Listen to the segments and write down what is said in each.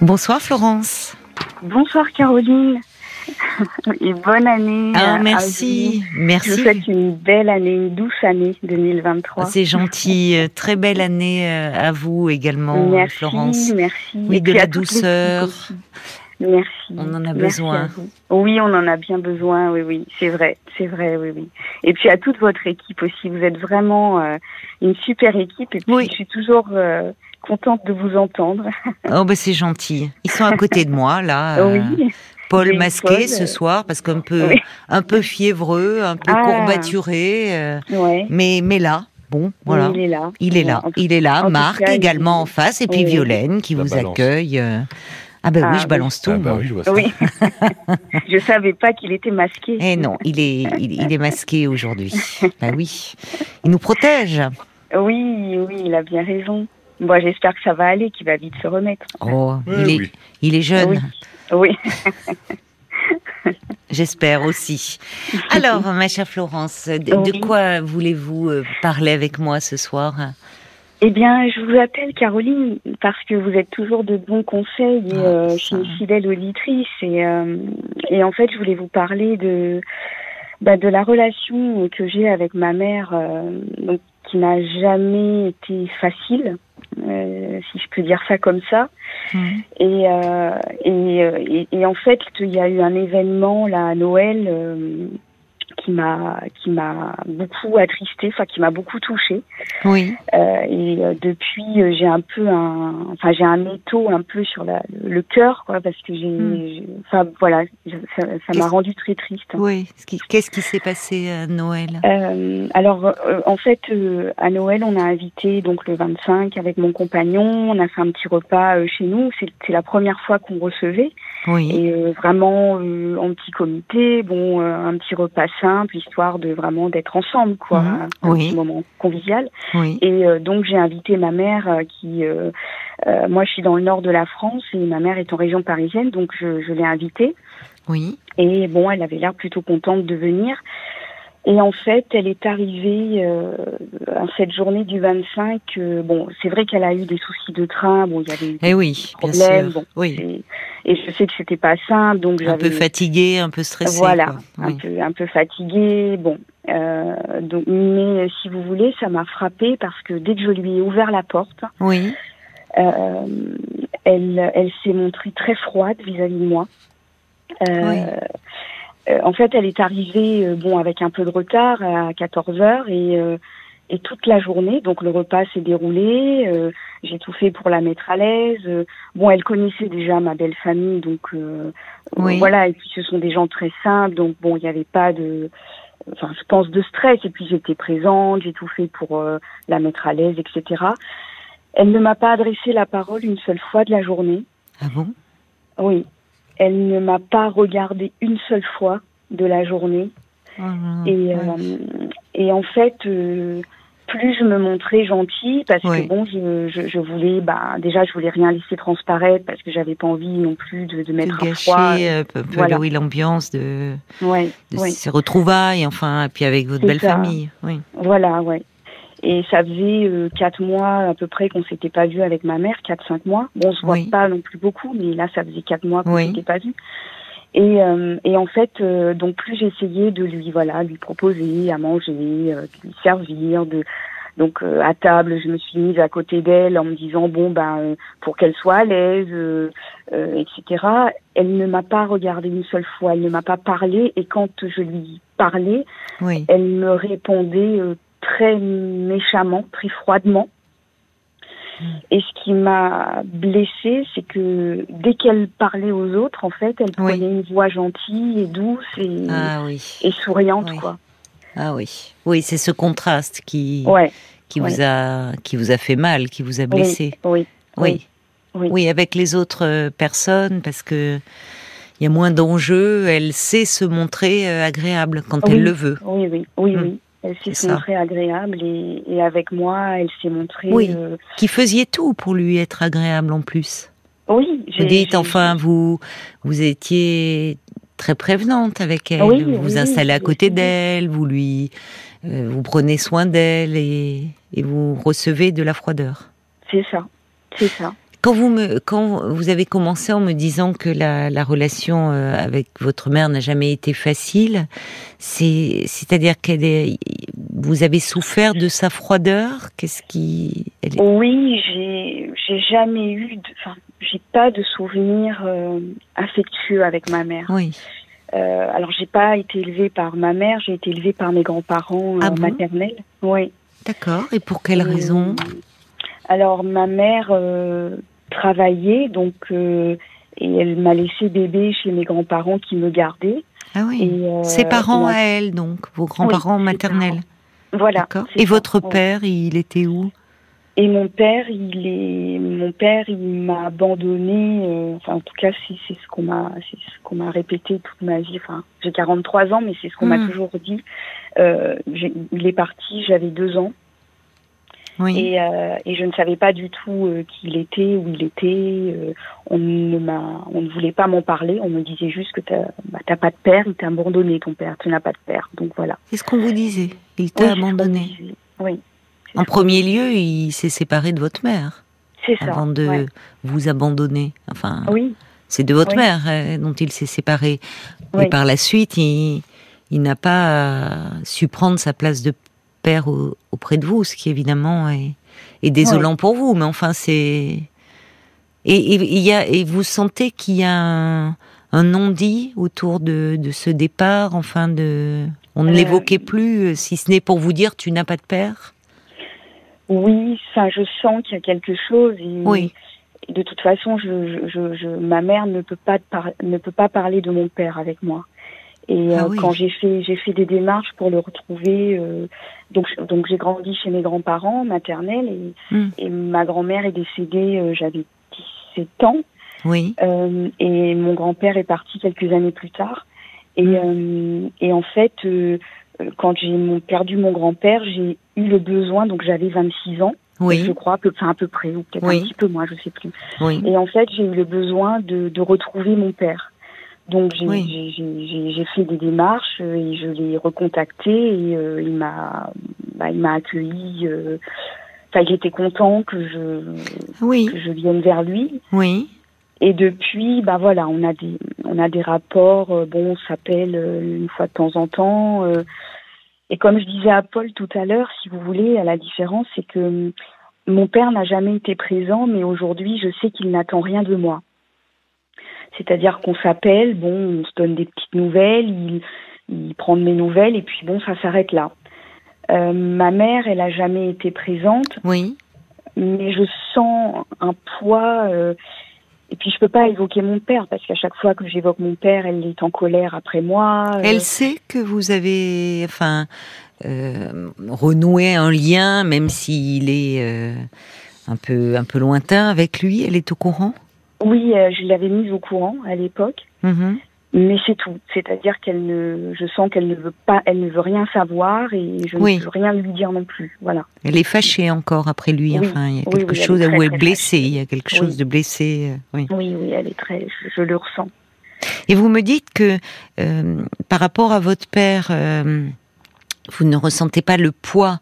Bonsoir Florence. Bonsoir Caroline. Et bonne année. Ah, merci. Merci. Je vous souhaite une belle année, une douce année 2023. C'est gentil. Euh, très belle année euh, à vous également, merci, Florence. Merci. Oui, de la douceur. Merci. On en a besoin. Oui, on en a bien besoin. Oui, oui, c'est vrai, c'est vrai, oui, oui. Et puis à toute votre équipe aussi. Vous êtes vraiment euh, une super équipe. Et puis Oui. je suis toujours euh, contente de vous entendre. Oh, ben c'est gentil. Ils sont à côté de moi, là. euh, oui. Paul masqué Paul, ce euh, soir, parce qu'un peu, oui. un peu fiévreux, un peu Ah. courbaturé. euh, Ouais. mais, mais là, bon, voilà. Il est là. Il est là, il est là. en Marc cas, il- également en face, et puis Oui. Violaine qui Ça vous balance. accueille. Ah ben Ah, oui, je oui. balance tout. Ah bah moi. oui, je vois ça. Oui. je savais pas qu'il était masqué. Eh non, il est, il, il est masqué aujourd'hui. bah oui, il nous protège. Oui, oui, il a bien raison. Bon, j'espère que ça va aller, qu'il va vite se remettre. Oh, il, est, oui. il est jeune, Oui. Oui. j'espère aussi. Alors, ma chère Florence, de, quoi voulez-vous euh, parler avec moi ce soir? Eh bien, je vous appelle Caroline parce que vous êtes toujours de bons conseils et euh, je suis une fidèle auditrice et euh, et en fait, je voulais vous parler de bah, de la relation que j'ai avec ma mère, euh, donc qui n'a jamais été facile, euh, si je peux dire ça comme ça. Et, euh, et, euh, et, et en fait, il y a eu un événement là à Noël euh, qui m'a qui m'a beaucoup attristée, enfin qui m'a beaucoup touchée. Oui, Euh, et euh, depuis, euh, j'ai un peu un, enfin j'ai un étau un peu sur la, le cœur, quoi, parce que j'ai, Hmm. enfin voilà, ça ça m'a rendu très triste. oui. Qu'est-ce qui s'est passé à Noël? Euh, alors, euh, en fait, à Noël, on a invité donc le 25 avec mon compagnon. On a fait un petit repas chez nous. C'est la première fois qu'on recevait Oui, et vraiment en petit comité. Bon, un petit repas simple, histoire de vraiment d'être ensemble, quoi. Mhm. Un Oui. petit moment convivial. oui, Et euh, donc j'ai invité ma mère euh, qui, euh, moi je suis dans le nord de la France et ma mère est en région parisienne, donc je, je l'ai invitée. oui. Et bon, elle avait l'air plutôt contente de venir. Et en fait, elle est arrivée euh, à cette journée du 25. euh, bon, c'est vrai qu'elle a eu des soucis de train. Bon, il y avait eu Eh oui, bien problèmes. sûr. Bon, Oui, et, je sais que c'était pas simple, donc un j'avais peu fatigué, un peu stressé. voilà, quoi. un peu un peu fatiguée. Bon, euh, donc mais euh, si vous voulez, ça m'a frappée parce que dès que je lui ai ouvert la porte, oui, euh, elle, elle s'est montrée très froide vis-à-vis de moi. Euh, Oui. euh, en fait, elle est arrivée euh, bon avec un peu de retard à 14 heures et euh, et toute la journée, donc le repas s'est déroulé. euh, J'ai tout fait pour la mettre à l'aise. euh, bon, elle connaissait déjà ma belle famille, donc euh, Oui. voilà. Et puis ce sont des gens très simples, donc bon, il n'y avait pas de, enfin, je pense de stress. Et puis j'étais présente, j'ai tout fait pour euh, la mettre à l'aise, etc. Elle ne m'a pas adressé la parole une seule fois de la journée. Ah bon? Oui. Elle ne m'a pas regardé une seule fois de la journée. Oh Et, ouais. euh, et en fait, euh, plus je me montrais gentille, parce que bon, je, je, je voulais, bah, déjà, je voulais rien laisser transparaître, parce que j'avais pas envie non plus de, de de mettre un gâcher froid. euh, un peu voilà. l'ambiance de, Ouais, de ouais. ces retrouvailles, enfin, et puis avec votre belle ça. famille. Oui. Voilà, ouais. Et ça faisait euh, quatre mois à peu près qu'on s'était pas vu avec ma mère, quatre cinq mois. Bon, on se voit Oui. pas non plus beaucoup, mais là ça faisait quatre mois qu'on Oui. s'était pas vu. Et, euh, et en fait, euh, donc plus j'essayais de lui voilà lui proposer à manger, euh, de lui servir, de donc euh, à table, je me suis mise à côté d'elle en me disant bon ben euh, pour qu'elle soit à l'aise, euh, euh, etc. Elle ne m'a pas regardé une seule fois, elle ne m'a pas parlé et quand je lui parlais, Oui. elle me répondait euh, très méchamment, très froidement. Et ce qui m'a blessée, c'est que dès qu'elle parlait aux autres, en fait, elle Oui. prenait une voix gentille et douce et, Ah oui. et souriante, Oui. quoi. Ah oui. Oui, c'est ce contraste qui, Ouais, qui, ouais. vous a, qui vous a fait mal, qui vous a blessé. oui, Oui. oui. Avec les autres euh, personnes, parce que il y a moins d'enjeux, elle sait se montrer euh, agréable quand Oui. elle le veut. oui, oui, oui, Mm. oui. Elle s'est montrée agréable et, et avec moi, elle s'est montrée. Oui. euh, Qui faisiez tout pour lui être agréable en plus. oui. Vous dites enfin, vous, vous étiez très prévenante avec elle. Oui, vous vous oui, installez à côté d'elle, vous lui, euh, vous prenez soin d'elle et, et vous recevez de la froideur. C'est ça, c'est ça. Quand vous me, quand vous avez commencé en me disant que la, la relation euh, avec votre mère n'a jamais été facile, c'est, c'est-à-dire qu'elle est, vous avez souffert de sa froideur? Qu'est-ce qui elle est... Oui, j'ai, jamais eu, de, enfin, j'ai pas de souvenir euh, affectueux avec ma mère. Oui. Euh, alors, j'ai pas été élevée par ma mère, j'ai été élevée par mes grands-parents euh, Ah bon? maternels. Oui. D'accord. Et pour quelle Euh, raison? Alors, ma mère euh, travaillait, donc, euh, et elle m'a laissé bébé chez mes grands-parents qui me gardaient. Ah oui. Et, euh, Ses parents à elle, donc vos grands-parents maternels. Voilà. Et votre père, il était où? Et mon père, il est, mon père, il m'a abandonné. euh, enfin, en tout cas, c'est c'est ce qu'on m'a, c'est ce qu'on m'a répété toute ma vie. Enfin, j'ai 43 ans, mais c'est ce qu'on m'a Hmm. toujours dit. Euh, il est parti, j'avais deux ans, Oui. et, euh, et je ne savais pas du tout euh, qui il était, où il était. euh, on ne m'a, on ne voulait pas m'en parler. On me disait juste que t'as, bah, t'as pas de père, il t'a abandonné ton père, tu n'as pas de père. Donc voilà. Qu'est-ce qu'on vous disait? Il t'a Oui, c'est ce abandonné. Oui. c'est En ce premier lieu, il s'est séparé de votre mère c'est ça. avant de ouais. vous abandonner. Enfin, Oui. c'est de votre Oui. mère dont il s'est séparé. Et par la suite, il, il n'a pas su prendre sa place de père au- auprès de vous, ce qui évidemment est, est désolant pour vous. Mais enfin, c'est et, et, il y a, et vous sentez qu'il y a un, un non-dit autour de, de ce départ. Enfin, de on ne Euh, l'évoquait plus, euh, si ce n'est pour vous dire tu n'as pas de père? Oui, ça, je sens qu'il y a quelque chose. Et, Oui. de toute façon, je, je, je, je- ma mère ne peut pas ne peut pas parler de mon père avec moi. Et Ah euh, oui. quand j'ai fait j'ai fait des démarches pour le retrouver, euh, donc donc j'ai grandi chez mes grands-parents maternels et, Hmm. et ma grand-mère est décédée, euh, j'avais 17 ans. Oui. Euh, et mon grand-père est parti quelques années plus tard. Et, Mm. euh, et en fait, euh, quand j'ai mon- perdu mon grand-père, j'ai eu le besoin, donc j'avais 26 ans, je Oui. crois, à peu, enfin à peu près, ou peut-être Oui. un petit peu moins, je sais plus. Oui. Et en fait, j'ai eu le besoin de, de retrouver mon père. Donc j'ai Oui. fait des démarches euh, et je l'ai recontacté et euh, il m'a bah, il m'a accueilli. euh, Enfin, il était content que je Oui. que je vienne vers lui. Oui. Et depuis, bah voilà, on a des, on a des rapports. euh, bon, on s'appelle euh, une fois de temps en temps. euh, et comme je disais à Paul tout à l'heure, si vous voulez, à la différence, c'est que hum, mon père n'a jamais été présent, mais aujourd'hui, je sais qu'il n'attend rien de moi. C'est-à-dire qu'on s'appelle, bon, on se donne des petites nouvelles, il, il prend de mes nouvelles, et puis bon, ça s'arrête là. Euh, ma mère, elle a jamais été présente Oui. mais je sens un poids. euh, et puis je peux pas évoquer mon père parce qu'à chaque fois que j'évoque mon père, elle est en colère après moi. euh, Elle sait que vous avez, enfin, renoué un lien, même s'il est un peu un peu lointain avec lui. Elle est au courant? Oui, euh, je l'avais mise au courant à l'époque, Mhm. mais c'est tout. C'est-à-dire qu'elle ne, je sens qu'elle ne veut pas, elle ne veut rien savoir et je Oui. ne peux rien lui dire non plus. Voilà. Elle est fâchée encore après lui. Oui. Enfin, il y a quelque oui, elle est chose très, où elle est blessée. Il y a quelque chose de blessé. euh, oui. Oui, oui, elle est très, je, je le ressens. Et vous me dites que euh, par rapport à votre père, euh, vous ne ressentez pas le poids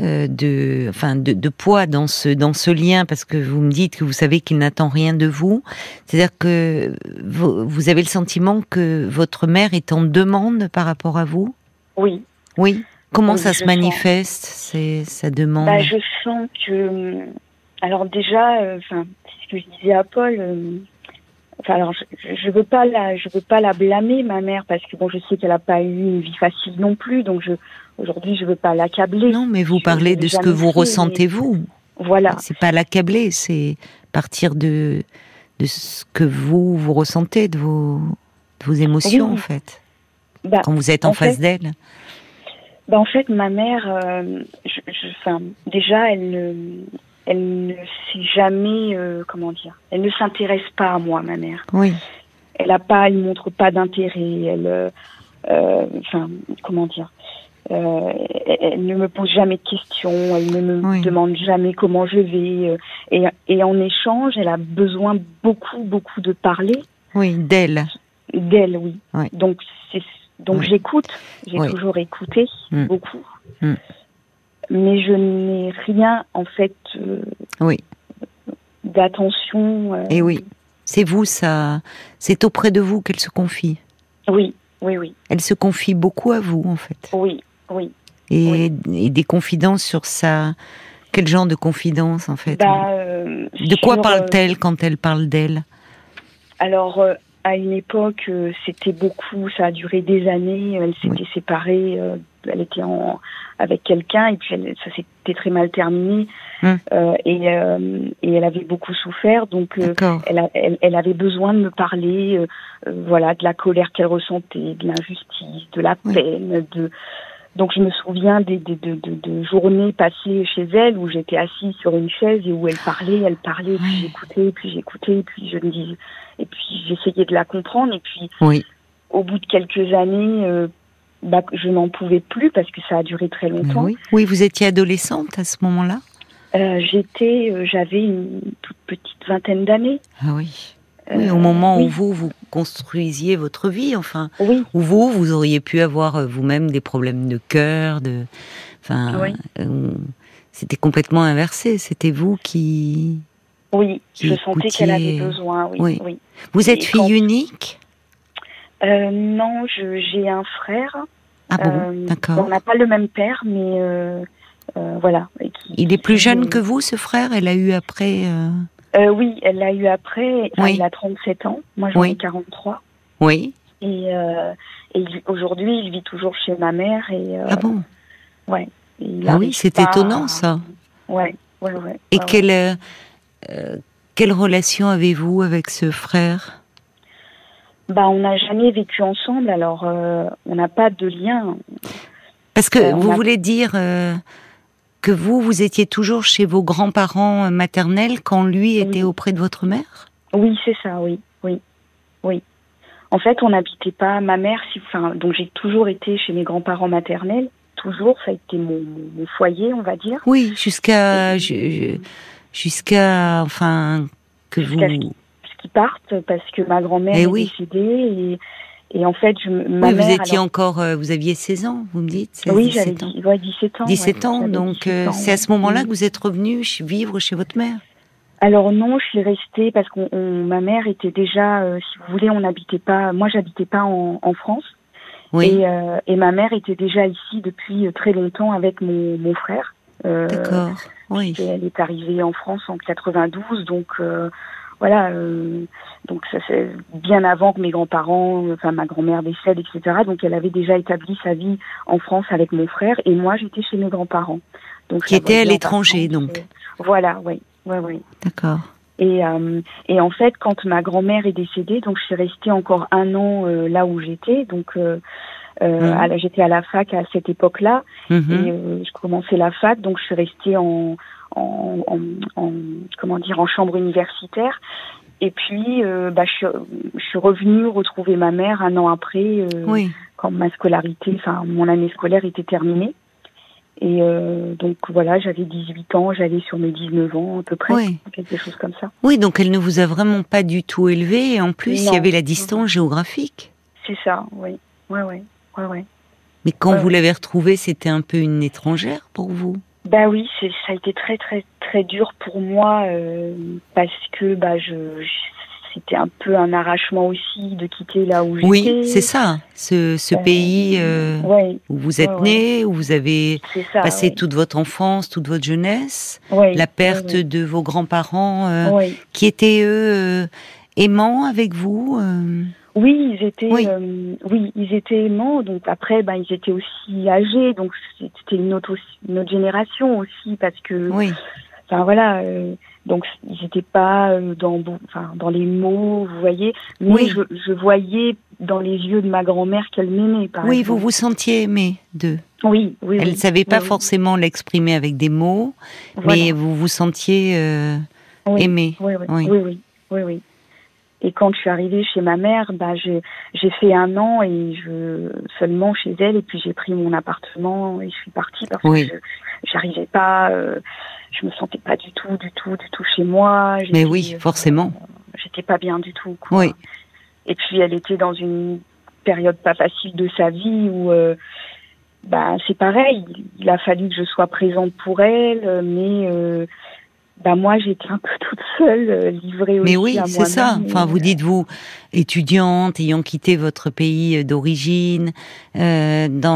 euh, de, enfin, de, de poids dans ce dans ce lien parce que vous me dites que vous savez qu'il n'attend rien de vous. C'est-à-dire que vous, vous avez le sentiment que votre mère est en demande par rapport à vous? Oui. Oui? Comment Oui, ça se manifeste C'est sa demande? Bah, je sens que. hum, Alors déjà, euh, c'est ce que je disais à Paul. euh, Enfin, alors, je, je veux pas la, je veux pas la blâmer, ma mère, parce que bon, je sais qu'elle a pas eu une vie facile non plus, donc je, aujourd'hui, je veux pas l'accabler. non, mais vous je- parlez de ce que vous ressentez vous. Voilà. C'est pas l'accabler, c'est partir de, de ce que vous, vous ressentez, de vos, de vos émotions, Oui. en fait, Bah, quand vous êtes en, en face d'elle. bah, en fait, ma mère, euh, je, je- enfin, déjà, elle ne, elle ne sait jamais, euh, comment dire, elle ne s'intéresse pas à moi, ma mère. Oui, elle a pas, elle montre pas d'intérêt. Elle, euh, enfin, comment dire, euh, elle, ne me pose jamais de questions. Elle ne me Oui. demande jamais comment je vais. euh, et, et en échange, elle a besoin beaucoup, beaucoup de parler oui, d'elle. d'elle, oui. Oui. Donc donc Oui. j'écoute. J'ai toujours écouté Mm. beaucoup. Mm. Mais je n'ai rien en fait euh, Oui. d'attention. Et oui, c'est vous, ça, c'est auprès de vous qu'elle se confie. Oui, oui, oui. Elle se confie beaucoup à vous, en fait. Oui, oui. Et, des confidences sur ça? Quel genre de confidence, en fait? Bah, euh, De quoi parle-t-elle quand elle parle d'elle? Alors, à une époque, c'était beaucoup, ça a duré des années. Elle s'était séparée, elle était en, avec quelqu'un et puis ça s'était très mal terminé hum. euh, et, euh, et elle avait beaucoup souffert donc euh, elle, elle, avait besoin de me parler voilà de la colère qu'elle ressentait de l'injustice de la peine de donc je me souviens des, des de, de, de, journées passées chez elle où j'étais assise sur une chaise et où elle parlait, elle parlait, puis j'écoutais, puis j'écoutais, puis je me disais, et puis j'essayais de la comprendre, et puis oui. au bout de quelques années, bah, je n'en pouvais plus parce que ça a duré très longtemps. Oui, oui vous étiez adolescente à ce moment-là? Euh, J'étais, euh, j'avais une toute petite vingtaine d'années. Ah oui. Oui au moment où vous vous construisiez votre vie, enfin, oui. où vous vous auriez pu avoir euh, vous-même des problèmes de cœur, de, enfin, c'était complètement inversé. C'était vous qui. Oui, je sentais qu'elle avait besoin. Oui. oui. Vous êtes fille unique? Euh, non, j'ai un frère. Ah bon, euh, d'accord. On n'a pas le même père, mais euh, voilà. il est plus jeune que vous, ce frère? Elle a eu après Oui, elle l'a eu après. Il a 37 ans. Moi, j'en ai 43. Oui. Et, et aujourd'hui, il vit toujours chez ma mère. Et, ah bon? Ouais. Ah oui, c'est étonnant, ça. Ouais, ouais, ouais. Et quelle, quelle relation avez-vous avec ce frère? Bah, on n'a jamais vécu ensemble, alors euh, on n'a pas de lien. Parce que euh, vous voulez dire euh, que vous, vous étiez toujours chez vos grands-parents maternels quand lui était auprès de votre mère? Oui, c'est ça, oui, oui, oui. En fait, on n'habitait pas. Ma mère, enfin, donc j'ai toujours été chez mes grands-parents maternels. Toujours, ça a été mon, foyer, on va dire. Oui, jusqu'à jusqu'à enfin que vous partent parce que ma grand-mère eh est décédée et, en fait, je, ma vous étiez encore, euh, vous aviez 16 ans, vous me dites Oui, j'avais 17 ans. 17 ans, donc euh, c'est à ce moment-là que vous êtes revenu vivre chez votre mère? Alors non, je suis restée parce que ma mère était déjà, euh, si vous voulez, on n'habitait pas. Moi, j'habitais pas en, France. Oui. Et, et, ma mère était déjà ici depuis très longtemps avec mon, mon frère. D'accord. Oui. Elle est arrivée en France en 92, donc voilà, euh, donc ça c'est bien avant que mes grands-parents, enfin ma grand-mère décède, etc. Donc elle avait déjà établi sa vie en France avec mon frère et moi j'étais chez mes grands-parents. Donc qui étaient à l'étranger donc. Voilà, oui, oui, oui. D'accord. Et, euh, et en fait, quand ma grand-mère est décédée, donc je suis restée encore un an euh, là où j'étais. Donc euh, mmh. j'étais à la fac à cette époque-là mmh. et je commençais la fac, donc je suis restée en en, en, comment dire en chambre universitaire. Et puis, euh, bah, je, je, suis revenue retrouver ma mère un an après, euh, quand ma scolarité, enfin mon année scolaire était terminée. Et euh, donc voilà, j'avais 18 ans, j'allais sur mes 19 ans à peu près, quelque chose comme ça. Oui, donc elle ne vous a vraiment pas du tout élevé, et en plus il y avait la distance géographique. C'est ça, oui, ouais, ouais, ouais, ouais. Mais quand vous l'avez retrouvée, c'était un peu une étrangère pour vous? Bah oui, c'est ça a été très très très dur pour moi euh, parce que bah je, c'était un peu un arrachement aussi de quitter là où j'étais. Oui, c'est ça, ce, ce euh, pays euh, où vous êtes né, où vous avez passé toute votre enfance, toute votre jeunesse, la perte de vos grands-parents qui étaient eux aimants avec vous. Oui, ils étaient, oui. Euh, oui. ils étaient aimants. Donc après, ben ils étaient aussi âgés, donc c'était une autre, une autre génération aussi, parce que, oui. enfin voilà, euh, donc ils n'étaient pas euh, dans, enfin dans les mots, vous voyez, mais oui. je, je, voyais dans les yeux de ma grand-mère qu'elle m'aimait. oui, vous vous sentiez aimé d'eux. Oui, oui. Elle ne savait pas forcément l'exprimer avec des mots, mais vous vous sentiez aimé. Oui, oui, oui, oui, oui. Et quand je suis arrivée chez ma mère, bah, j'ai fait un an et je seulement chez elle. Et puis j'ai pris mon appartement et je suis partie parce que j'arrivais pas, euh, je me sentais pas du tout, du tout, du tout chez moi. Mais oui, euh, forcément. J'étais pas bien du tout. Quoi. Oui. Et puis elle était dans une période pas facile de sa vie où euh, bah c'est pareil. Il a fallu que je sois présente pour elle, mais euh, bah moi j'étais un peu toute seule, euh, livrée Mais aussi oui, à c'est ça. Enfin, vous dites vous, étudiante, ayant quitté votre pays d'origine, euh, dans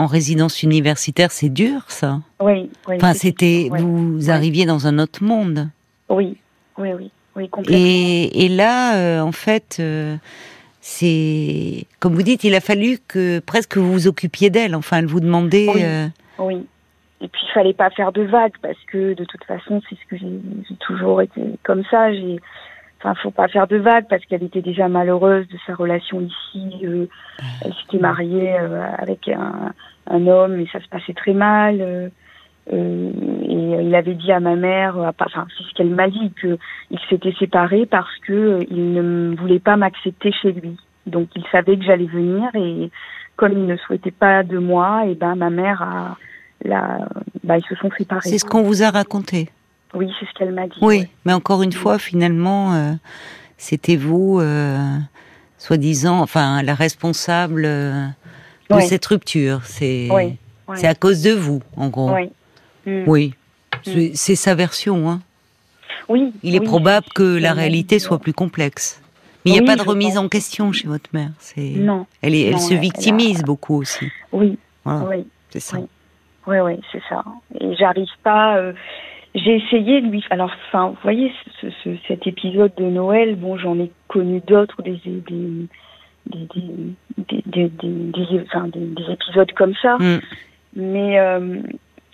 en résidence universitaire, c'est dur, ça. Oui, oui. Enfin, c'était vous arriviez dans un autre monde. Oui, oui, oui, oui, complètement. Et, et là, euh, en fait, euh, c'est comme vous dites, il a fallu que presque vous vous occupiez d'elle. Enfin, elle vous demandait. Oui. Et puis il fallait pas faire de vagues parce que de toute façon c'est ce que j'ai toujours été comme ça. J'ai, enfin faut pas faire de vagues parce qu'elle était déjà malheureuse de sa relation ici. euh, elle s'était mariée euh, avec un, un homme et ça se passait très mal. euh, euh, et il avait dit à ma mère, euh, enfin c'est ce qu'elle m'a dit, que il s'était séparé parce que euh, il ne voulait pas m'accepter chez lui. Donc il savait que j'allais venir et comme il ne souhaitait pas de moi, et ben ma mère a la, bah, ils se sont séparés. c'est ce qu'on vous a raconté. Oui, c'est ce qu'elle m'a dit. Oui, ouais. mais encore une fois, finalement, euh, c'était vous, euh, soi-disant, enfin, la responsable euh, de Ouais. cette rupture. C'est Oui, ouais. c'est à cause de vous, en gros. Oui. Mm. Oui, c'est c'est sa version. Hein. Oui. Il est oui, probable que la réalité soit plus complexe. Mais il n'y a Oui, pas de remise pense. en question chez votre mère. C'est Non. elle, est, elle Non, se elle- elle a- victimise beaucoup aussi. Oui. Voilà, Oui. c'est ça. Oui. Oui, oui, c'est ça. Et j'arrive pas. euh, j'ai essayé de lui. Alors, enfin, vous voyez, ce, ce- cet épisode de Noël, bon, j'en ai connu d'autres, des des des des, enfin, des- des épisodes comme ça. Mm. Mais euh,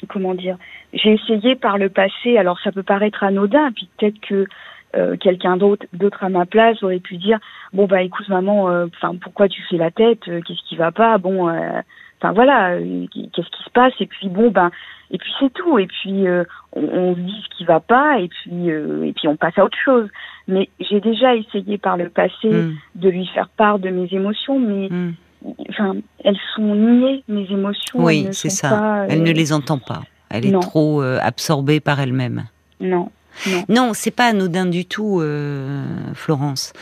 comment dire J'ai essayé par le passé. Alors, ça peut paraître anodin, puis peut-être que euh, quelqu'un d'autre d'autre à ma place aurait pu dire bon bah écoute maman, euh, enfin pourquoi tu fais la tête Euh, Qu'est-ce qui va pas Bon. Enfin voilà, euh, qu'est-ce qui se passe? Et puis bon ben, et puis c'est tout. Et puis euh, on, on se dit ce qui va pas, et puis euh, et puis on passe à autre chose. Mais j'ai déjà essayé par le passé Mm, de lui faire part de mes émotions, mais mm. enfin elles sont niées mes émotions. Oui, c'est ça. pas, euh, Elle ne les entend pas. Elle est trop absorbée par elle-même. Non, non. Non, c'est pas anodin du tout, Florence.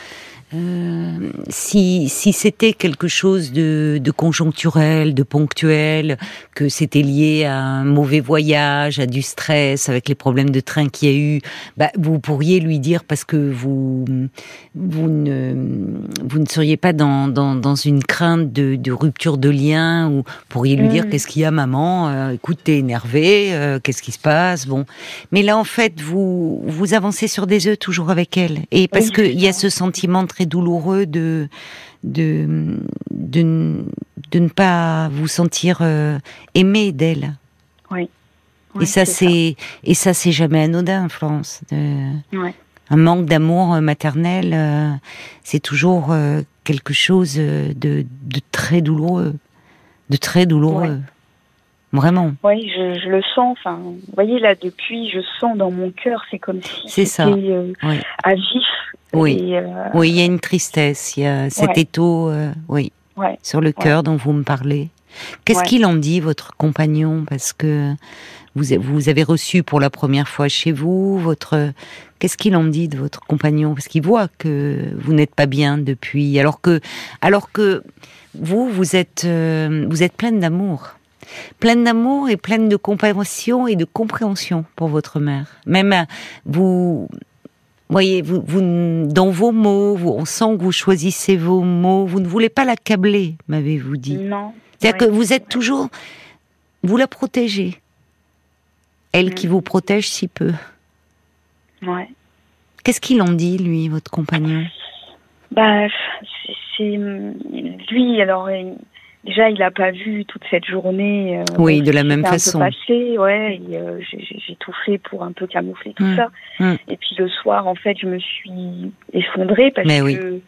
Euh, si si c'était quelque chose de, de conjoncturel, de ponctuel, que c'était lié à un mauvais voyage, à du stress, avec les problèmes de train qu'il y a eu, bah, vous pourriez lui dire parce que vous vous ne vous ne seriez pas dans dans, dans une crainte de, de rupture de lien ou pourriez lui dire Mm. qu'est-ce qu'il y a maman, Euh, écoute t'es énervée, euh, qu'est-ce qui se passe, bon. Mais là, en fait, vous vous avancez sur des œufs toujours avec elle, et parce Oui, que c'est il y a ce sentiment très douloureux de de de, de ne pas vous sentir euh, aimé d'elle. Oui. et ça, c'est et ça, c'est jamais anodin, Florence. Un manque d'amour euh, maternel, euh, c'est toujours quelque chose de, de très douloureux, de très douloureux. Vraiment. Oui, je, je le sens. Enfin, vous voyez là, depuis, je sens dans mon cœur, c'est comme si C'est ça. c'était euh, Oui. à vif. Oui. Et, euh, Oui, il y a une tristesse, il y a cet Ouais. étau, euh, oui, Ouais. sur le cœur dont vous me parlez. Qu'est-ce qu'il en dit, votre compagnon? Parce que vous, vous avez reçu pour la première fois chez vous, votre. Qu'est-ce qu'il en dit de votre compagnon? Parce qu'il voit que vous n'êtes pas bien depuis, alors que, alors que vous, vous êtes, euh, vous êtes pleine d'amour. Pleine d'amour et pleine de compassion et de compréhension pour votre mère. Même euh, vous, voyez, vous, vous, dans vos mots, vous, on sent que vous choisissez vos mots. Vous ne voulez pas l'accabler, m'avez-vous dit. Non. C'est-à-dire que vous êtes toujours, vous la protégez. Elle qui Mm. vous protège si peu. Ouais. Qu'est-ce qu'il en dit, lui, votre compagnon? Bah, c'est- c'est lui. Alors, il- déjà, il a pas vu toute cette journée. euh, Oui, de la même un peu façon. passé, ouais. euh, j'ai- tout fait pour un peu camoufler tout Mm. ça. Mm. Et puis le soir, en fait, je me suis effondrée parce Mais que oui.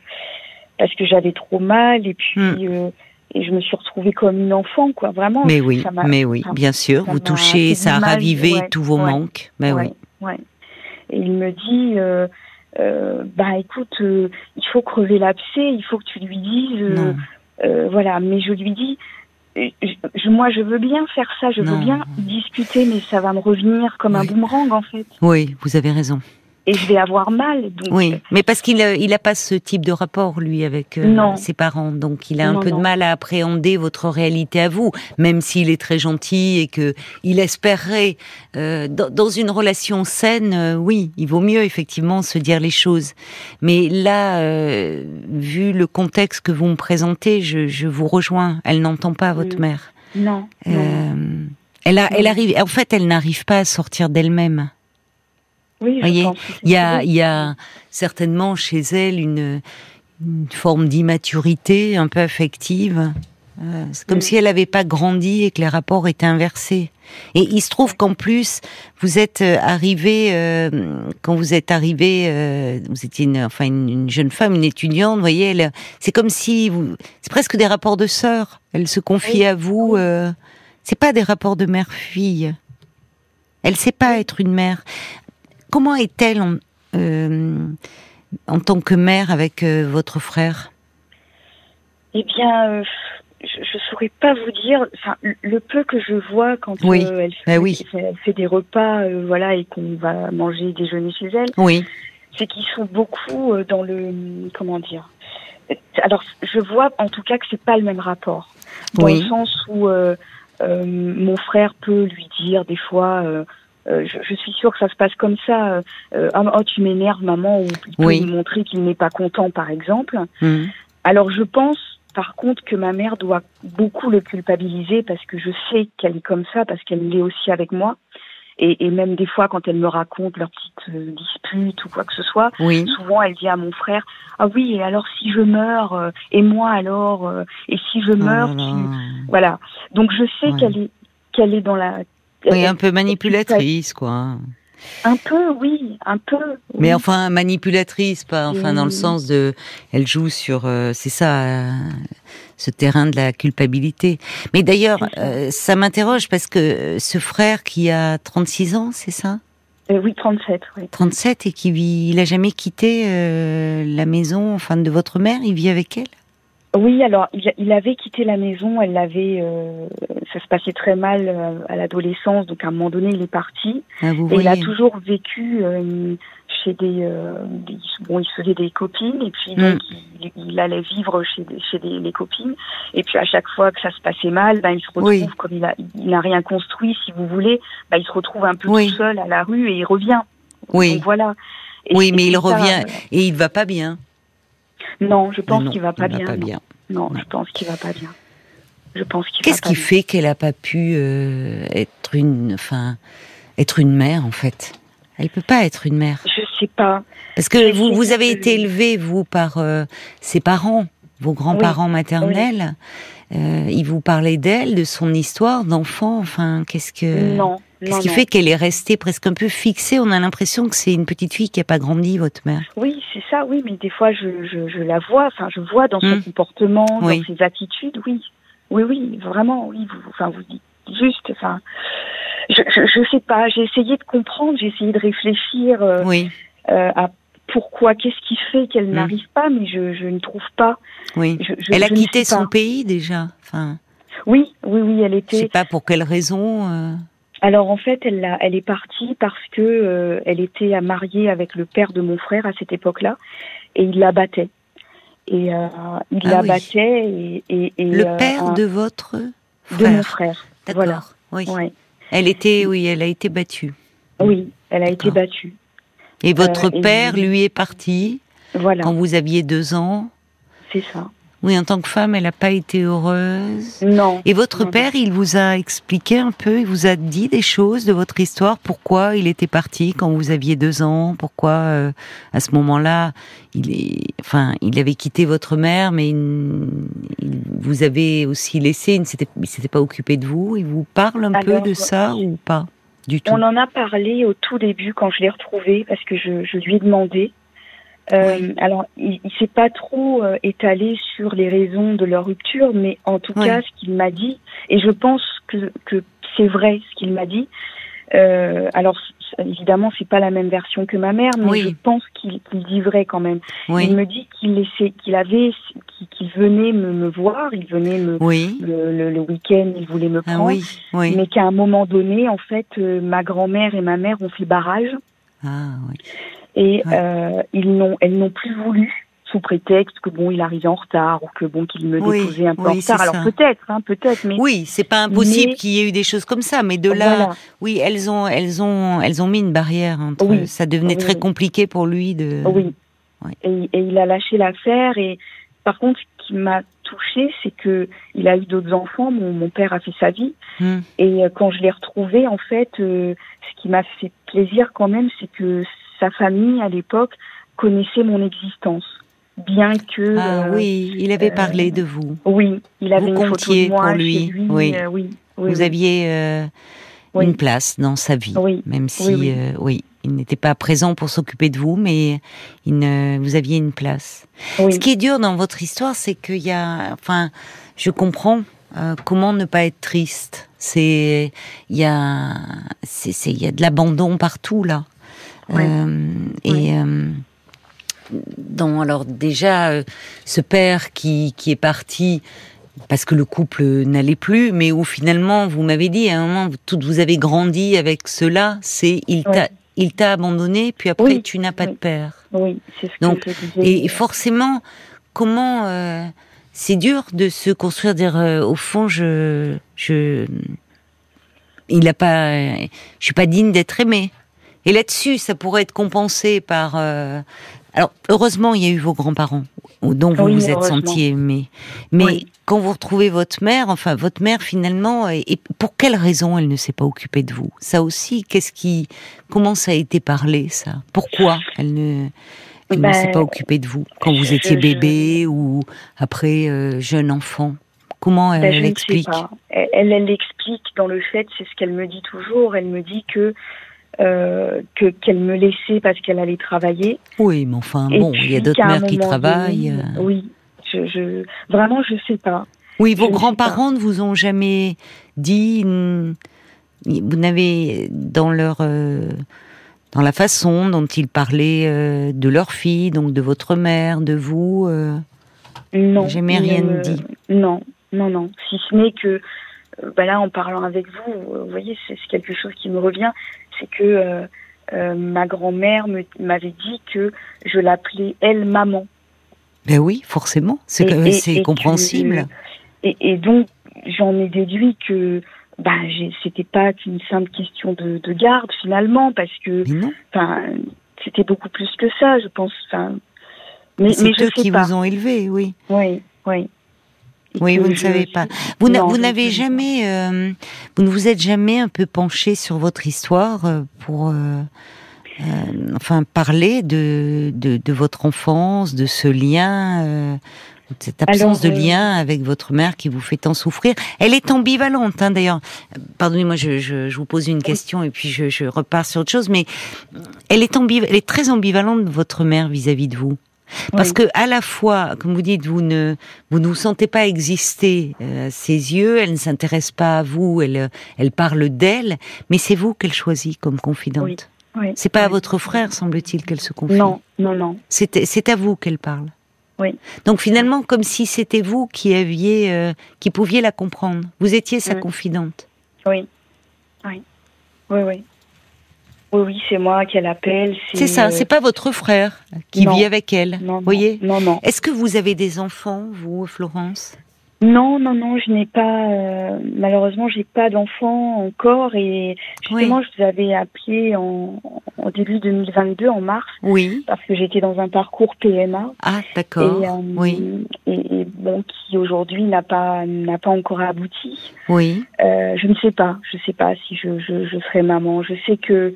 parce que j'avais trop mal et puis Mm. euh, et je me suis retrouvée comme une enfant, quoi. Vraiment. Mais oui, ça mais oui, bien sûr. Vous touchez, ça a ravivé ouais, tous vos ouais, manques. Mais ouais, oui. ouais. Et il me dit, euh, euh, bah écoute, euh, il faut crever l'abcès, il faut que tu lui dises, euh. Euh, voilà. Mais je lui dis, je- moi je veux bien faire ça, je Non. veux bien discuter, mais ça va me revenir comme un boomerang en fait. Oui, vous avez raison. Et je vais avoir mal. oui, mais parce qu'il n'a il a pas ce type de rapport lui avec euh, ses parents, donc il a un peu de mal à appréhender votre réalité à vous, même s'il est très gentil et que il espérerait euh, dans, une relation saine, euh, oui, il vaut mieux effectivement se dire les choses. Mais là, vu le contexte que vous me présentez, je, je vous rejoins. Elle n'entend pas votre mère. Non. elle a, elle arrive. En fait, elle n'arrive pas à sortir d'elle-même. Oui, il y a, il y a certainement chez elle une, forme d'immaturité un peu affective. Euh, c'est comme si elle n'avait pas grandi et que les rapports étaient inversés. Et il se trouve qu'en plus, vous êtes euh, arrivé euh, quand vous êtes arrivé, vous étiez une, enfin une, jeune femme, une étudiante. Vous voyez, c'est comme si vous, c'est presque des rapports de sœurs. Elle se confie à vous. c'est pas des rapports de mère-fille. Elle sait pas être une mère. Comment est-elle en, euh, en, tant que mère avec euh, votre frère? Eh bien, euh, je ne saurais pas vous dire. Enfin, le peu que je vois quand elle, fait, oui. elle, fait, des repas, voilà, et qu'on va manger, déjeuner chez elle. Oui. C'est qu'ils sont beaucoup dans le comment dire? Alors, je vois en tout cas que c'est pas le même rapport, dans le sens où mon frère peut lui dire des fois euh, je, suis sûre que ça se passe comme ça. Euh, euh, oh, tu m'énerves, maman, ou il peut lui montrer qu'il n'est pas content, par exemple. Mhm. Alors, je pense, par contre, que ma mère doit beaucoup le culpabiliser parce que je sais qu'elle est comme ça, parce qu'elle l'est aussi avec moi. Et, et, même des fois, quand elle me raconte leurs petites disputes ou quoi que ce soit, souvent elle dit à mon frère Ah oui, et alors si je meurs, et moi alors, et si je oh meurs, tu... voilà. Donc je sais qu'elle est qu'elle est dans la oui, un peu manipulatrice, quoi. Un peu, oui, un peu. Mais enfin, manipulatrice, pas, enfin, dans le sens de, elle joue sur, euh, c'est ça, euh, ce terrain de la culpabilité. Mais d'ailleurs, euh, ça m'interroge parce que ce frère qui a 36 ans, c'est ça? Oui, 37, oui. 37 et qui vit, il a jamais quitté la maison, enfin, de votre mère, il vit avec elle? Oui, alors il, avait quitté la maison, elle l'avait, euh, ça se passait très mal euh, à l'adolescence, donc à un moment donné il est parti. Ah, et il a toujours vécu euh, chez des, bon, il se faisait des copines et puis donc hmm. il, allait vivre chez, chez des, les copines. Et puis à chaque fois que ça se passait mal, ben il se retrouve comme il a, il n'a rien construit, si vous voulez, ben il se retrouve un peu tout seul à la rue et il revient. Oui. Donc, voilà. oui, mais il revient et il va pas bien. Non, je pense qu'il va pas bien. Va pas bien. Non, je pense qu'il va pas bien. Je pense qu'il. Qu'est-ce qui fait qu'elle a pas pu euh, être une, enfin, être une mère en fait? Elle peut pas être une mère. Je sais pas. Parce que vous, vous avez été élevé vous par euh, ses parents, vos grands-parents maternels. Euh, ils vous parlaient d'elle, de son histoire d'enfant. Enfin, qu'est-ce que Non. Qu'est-ce qui fait qu'elle est restée presque un peu fixée? On a l'impression que c'est une petite fille qui n'a pas grandi, votre mère. Oui, c'est ça, oui, mais des fois je, je, je, la vois, enfin je vois dans son hmm. comportement, dans ses attitudes, oui. Oui, oui, vraiment, oui, vous, enfin vous dites juste, enfin, je, je, sais pas, j'ai essayé de comprendre, j'ai essayé de réfléchir euh, oui. euh, à pourquoi, qu'est-ce qui fait qu'elle hmm. n'arrive pas, mais je, je ne trouve pas. Oui. elle a quitté son pays déjà, enfin. Oui, oui, oui, elle était. Je sais pas pour quelle raison. Euh... Alors en fait, elle, elle est partie parce que euh, elle était mariée avec le père de mon frère à cette époque-là, et il la battait. Et euh, il ah la battait et, le euh, père de votre frère. de mon frère. D'accord. Oui. Elle était, oui, elle a été battue. Oui, elle a été battue. Et votre père, lui, est parti. Voilà. Quand vous aviez deux ans. C'est ça. Oui, en tant que femme, elle n'a pas été heureuse. Non. Et votre père, il vous a expliqué un peu, il vous a dit des choses de votre histoire, pourquoi il était parti quand vous aviez deux ans, pourquoi euh, à ce moment-là, il est, enfin, il avait quitté votre mère, mais vous avez aussi laissé, il ne s'était pas occupé de vous. Il vous parle un peu de ça ou pas? Du tout On en a parlé au tout début quand je l'ai retrouvé parce que je, je lui ai demandé. Euh, Alors, il, il s'est pas trop euh, étalé sur les raisons de leur rupture, mais en tout cas, ce qu'il m'a dit, et je pense que, que c'est vrai ce qu'il m'a dit. Euh, alors, évidemment, c'est pas la même version que ma mère, mais je pense qu'il dit vrai quand même. Il me dit qu'il laissait, qu'il avait, qu'il venait me, me, voir, il venait me le, le, week-end, il voulait me ah prendre, mais qu'à un moment donné, en fait, euh, ma grand-mère et ma mère ont fait barrage. Ah, Et ils n'ont, elles n'ont plus voulu sous prétexte que bon, il arrivait en retard ou que bon, qu'il me déposait un peu en retard. Alors peut-être, hein, peut-être, mais oui, c'est pas impossible qu'il y ait eu des choses comme ça, mais de là, oui, elles ont, elles ont, elles ont mis une barrière entre. Ça devenait très compliqué pour lui de. Oui. Et, il a lâché l'affaire. Et par contre, ce qui m'a touchée, c'est que il a eu d'autres enfants. Mon, père a fait sa vie. Hmm. Et euh, quand je l'ai retrouvé, en fait, euh, ce qui m'a fait plaisir quand même, c'est que sa famille à l'époque connaissait mon existence bien que. Ah euh, oui, il avait parlé de vous. Oui, il avait vous une photo de moi pour lui. oui. oui. Vous aviez une place dans sa vie, même si, oui il n'était pas présent pour s'occuper de vous, mais il vous aviez une place. Ce qui est dur dans votre histoire, c'est qu'il y a, enfin, je comprends euh, comment ne pas être triste. C'est, il y a, c'est, il y a de l'abandon partout là. Euh, et euh, dans, alors déjà, ce père qui, qui est parti parce que le couple n'allait plus, mais où finalement, vous m'avez dit à un moment, tout, vous avez grandi avec cela, c'est il t'a il t'a abandonné, puis après tu n'as pas de père. Oui, c'est ce Donc, que je disais. Et forcément, comment euh, c'est dur de se construire, dire euh, au fond, je, je, il a pas, je suis pas digne d'être aimé. Et là-dessus, ça pourrait être compensé par. Euh, alors, heureusement, il y a eu vos grands-parents dont vous vous êtes senti aimé. Mais quand vous retrouvez votre mère, enfin votre mère finalement, et, pour quelle raison elle ne s'est pas occupée de vous? Ça aussi, qu'est-ce qui, comment ça a été parlé ça? Pourquoi elle ne, ne s'est pas ben, occupée de vous quand vous étiez bébé ou après euh, jeune enfant? Comment elle, ben, l'explique? Elle, elle l'explique dans le fait, c'est ce qu'elle me dit toujours. Elle me dit que euh, que qu'elle me laissait parce qu'elle allait travailler. Oui, mais enfin bon, il y a d'autres mères qui travaillent. Euh. oui, je, je, vraiment je sais pas. Oui, vos grands-parents ne vous ont jamais dit, vous n'avez dans leur euh, dans la façon dont ils parlaient de leur fille, donc de votre mère, de vous. non, jamais rien dit. Non, non, non. Si ce n'est que bah là, en parlant avec vous, vous voyez, c'est quelque chose qui me revient c'est que euh, euh, ma grand-mère m'avait dit que je l'appelais elle maman. Ben oui, forcément, c'est compréhensible. et, donc j'en ai déduit que bah, c'était pas qu'une simple question de, garde finalement, parce que c'était beaucoup plus que ça, je pense. mais, c'est eux qui vous ont élevé, oui. Oui, oui. Oui, vous ne savez pas. Vous n'avez jamais, euh, vous ne vous êtes jamais un peu penché sur votre histoire euh, pour, euh, enfin, parler de, de, votre enfance, de ce lien, de cette absence de lien avec votre mère qui vous fait tant souffrir. Elle est ambivalente, hein, d'ailleurs. Pardonnez-moi, je, je, je, vous pose une question et puis je, je repars sur autre chose, mais elle est, elle est très ambivalente, votre mère, vis à -vis de vous. Parce que à la fois, comme vous dites, vous ne vous ne vous sentez pas exister euh, ses yeux, elle ne s'intéresse pas à vous, elle elle parle d'elle, mais c'est vous qu'elle choisit comme confidente. Oui. C'est pas à votre frère, semble-t-il, qu'elle se confie. Non, non, non. C'est à vous qu'elle parle. Oui. Donc finalement, comme si c'était vous qui aviez, euh, qui pouviez la comprendre. Vous étiez sa confidente. Oui. Oui. Oui, oui. Oui, oui, c'est moi qu'elle appelle. C'est ça, c'est pas votre frère qui vit avec elle. Non, voyez? Non, non. Est-ce que vous avez des enfants, vous, Florence? Non, non, non, je n'ai pas. Euh, malheureusement, j'ai pas d'enfant encore et justement, je vous avais appelé en, en, début 2022, en mars. Oui. Parce que j'étais dans un parcours PMA. Ah, d'accord. Euh, oui. Et, bon, qui aujourd'hui n'a pas n'a pas encore abouti. Oui. Euh, je ne sais pas. Je sais pas si je, je, je serai maman. Je sais que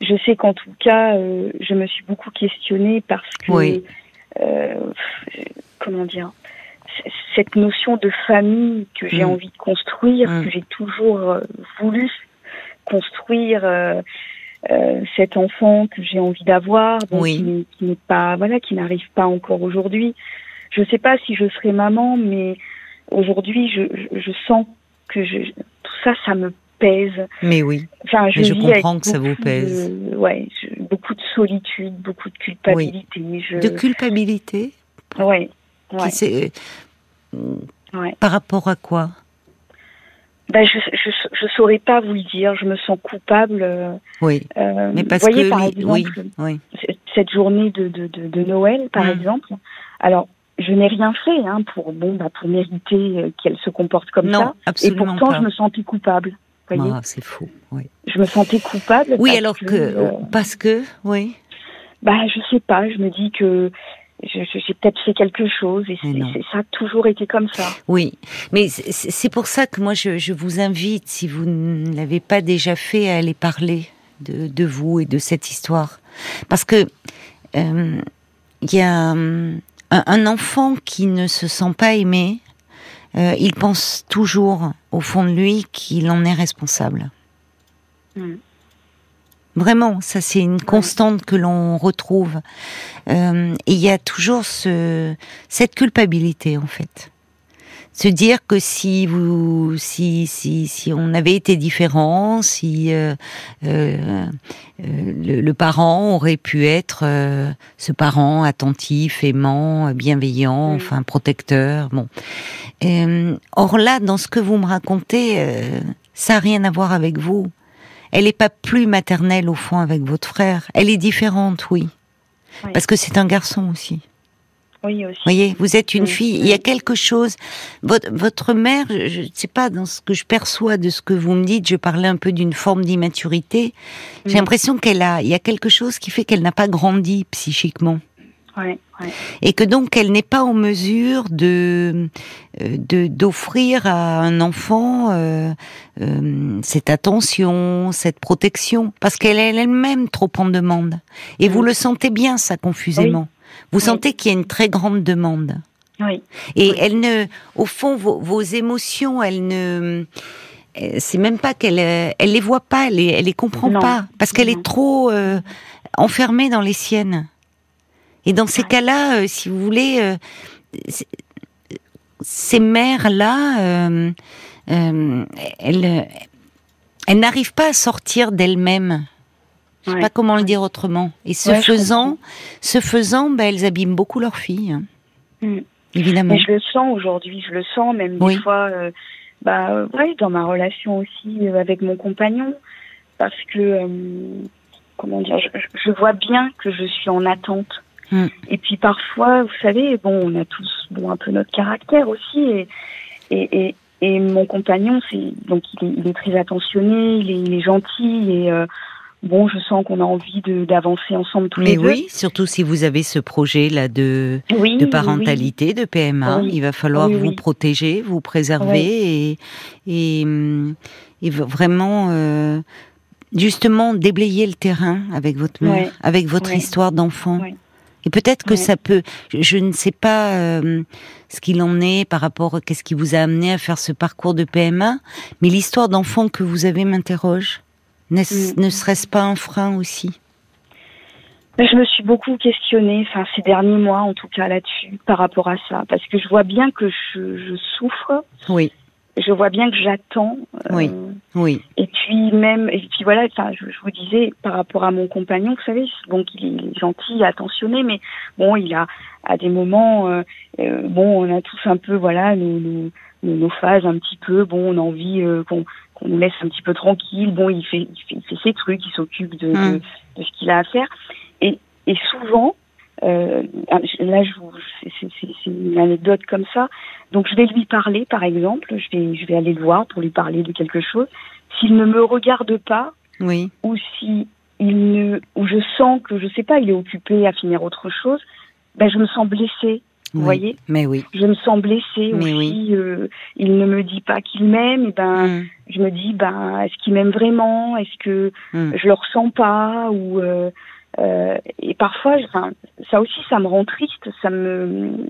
je sais qu'en tout cas, euh, je me suis beaucoup questionnée parce que oui. comment dire cette notion de famille que j'ai mm. envie de construire, mm. que j'ai toujours euh, voulu construire, euh, euh, cet enfant que j'ai envie d'avoir, qui, n'est pas, voilà, qui n'arrive pas encore aujourd'hui. Je ne sais pas si je serai maman, mais aujourd'hui, je, je, sens que je, tout ça, ça me pèse. Mais oui. Enfin, je, comprends que ça vous pèse. ouais, beaucoup de solitude, beaucoup de culpabilité. De culpabilité? Ouais. Ouais. Par rapport à quoi? Bah, je, je, je saurais pas vous le dire. Je me sens coupable. euh, Oui, euh, mais parce voyez, que par exemple, oui, oui, cette journée de, de, de, de Noël, par Mm. exemple. Alors, je n'ai rien fait hein, pour bon, bah, pour mériter euh, qu'elle se comporte comme non, ça. Et absolument pourtant, pas. je me sentais coupable. Vous voyez, Ah, c'est fou. Oui, je me sentais coupable. oui parce alors que, euh, parce que, oui, bah, je sais pas. Je me dis que je- je- j'ai peut-être fait quelque chose et c'est ça a toujours été comme ça. oui. Mais c'est pour ça que moi, je, je vous invite, si vous ne l'avez pas déjà fait, à aller parler de, de vous et de cette histoire, parce que euh, il y a hum, un, un enfant qui ne se sent pas aimé. euh, il pense toujours, au fond de lui, qu'il en est responsable. Mm. Vraiment, ça c'est une constante que l'on retrouve. Euh, et il y a toujours ce, cette culpabilité en fait. Se dire que si vous, si si si on avait été différent, si euh, euh, le, le parent aurait pu être ce parent attentif, aimant, bienveillant, Mm. enfin protecteur. Bon. Or là, dans ce que vous me racontez, ça n'a rien à voir avec vous. Elle n'est pas plus maternelle au fond avec votre frère. Elle est différente, oui. Oui. Parce que c'est un garçon aussi. Oui, aussi. voyez, vous êtes une Oui, fille. Il y a quelque chose. Votre, votre mère, je ne sais pas, dans ce que je perçois de ce que vous me dites, je parlais un peu d'une forme d'immaturité. J'ai l'impression qu'elle a, il y a quelque chose qui fait qu'elle n'a pas grandi psychiquement Ouais, ouais. et que donc elle n'est pas en mesure de euh, de d'offrir à un enfant euh, euh, cette attention, cette protection, parce qu'elle est elle-même trop en demande. Et vous le sentez bien ça confusément. Vous Oui. sentez qu'il y a une très grande demande. Oui. Et Oui. elle ne, au fond, vos, vos émotions, elle ne, c'est même pas qu'elle, elle les voit pas, elle les, elle les comprend Non. pas, parce qu'elle est trop euh, enfermée dans les siennes. Et dans ces Ouais. cas-là, euh, si vous voulez, euh, ces mères-là, euh, elles, elles n'arrivent pas à sortir d'elles-mêmes. Je sais Ouais. pas comment le dire autrement. Et ce Ouais, faisant, ce faisant, ben, elles abîment beaucoup leur fille, hein, Mm. évidemment. Mais je le sens aujourd'hui, je le sens même Oui. des fois, euh, bah ouais, dans ma relation aussi euh, avec mon compagnon, parce que euh, comment dire, je vois bien que je suis en attente. Mm. Et puis parfois, vous savez, bon, on a tous bon un peu notre caractère aussi, et et, et, et mon compagnon, c'est donc il est, il est très attentionné, il est, il est gentil et euh, bon, je sens qu'on a envie d'avancer ensemble tous Mais les deux. oui, surtout si vous avez ce projet là de, Oui, de oui, parentalité, de PMA, Oui. il va falloir vous protéger, vous préserver et, et, vraiment euh, justement déblayer le terrain avec votre avec votre histoire d'enfant. Et peut-être que ça peut. Je, je ne sais pas euh, ce qu'il en est par rapport à qu'est-ce qui vous a amené à faire ce parcours de PMA, mais l'histoire d'enfant que vous avez m'interroge. N'est-ce- Mm. Ne serait-ce pas un frein aussi? Je me suis beaucoup questionnée, enfin ces derniers mois en tout cas là-dessus, par rapport à ça, parce que je vois bien que je, je souffre, Oui, je vois bien que j'attends. euh, Oui. oui, Et puis même, et puis voilà, enfin je, je vous disais par rapport à mon compagnon, vous savez, donc il est, il est gentil, attentionné, mais bon, il a à des moments, euh, euh, bon, on a tous un peu, voilà, nos, nos, phases un petit peu, bon, on a envie qu'on qu'on nous laisse un petit peu tranquille. Bon, il fait, il fait, il fait ses trucs, il s'occupe de, de, de ce qu'il a à faire. Et, et souvent, euh, là, je vous, c'est- une anecdote comme ça. Donc, je vais lui parler, par exemple. Je vais, je vais aller le voir pour lui parler de quelque chose. S'il ne me regarde pas, oui. ou si il ne, ou je sens que, je sais pas, il est occupé à finir autre chose, ben, je me sens blessée. Vous oui. voyez Mais oui. Je me sens blessée Mais aussi. euh, il ne me dit pas qu'il m'aime. Et ben, Mm, je me dis ben est-ce qu'il m'aime vraiment? Est-ce que mm. je le ressens pas? Ou euh, euh, et parfois enfin, ça aussi ça me rend triste ça me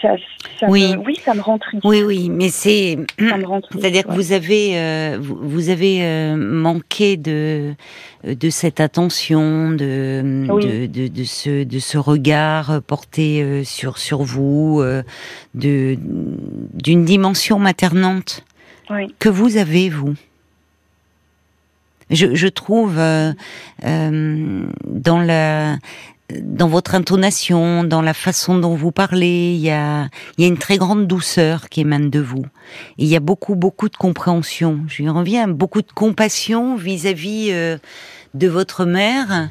ça, ça Oui. me, oui ça me rend triste Oui, oui, mais c'est. C'est-à-dire que vous avez, euh, vous, vous avez euh, manqué de de cette attention, de Oui. de, de, de ce de ce regard porté sur sur vous, de d'une dimension maternante oui que vous avez vous. Je, je trouve euh, euh, dans la dans votre intonation, dans la façon dont vous parlez, il y a, y a une très grande douceur qui émane de vous. Il y a beaucoup, beaucoup de compréhension. Je y reviens, beaucoup de compassion vis-à-vis euh, de votre mère,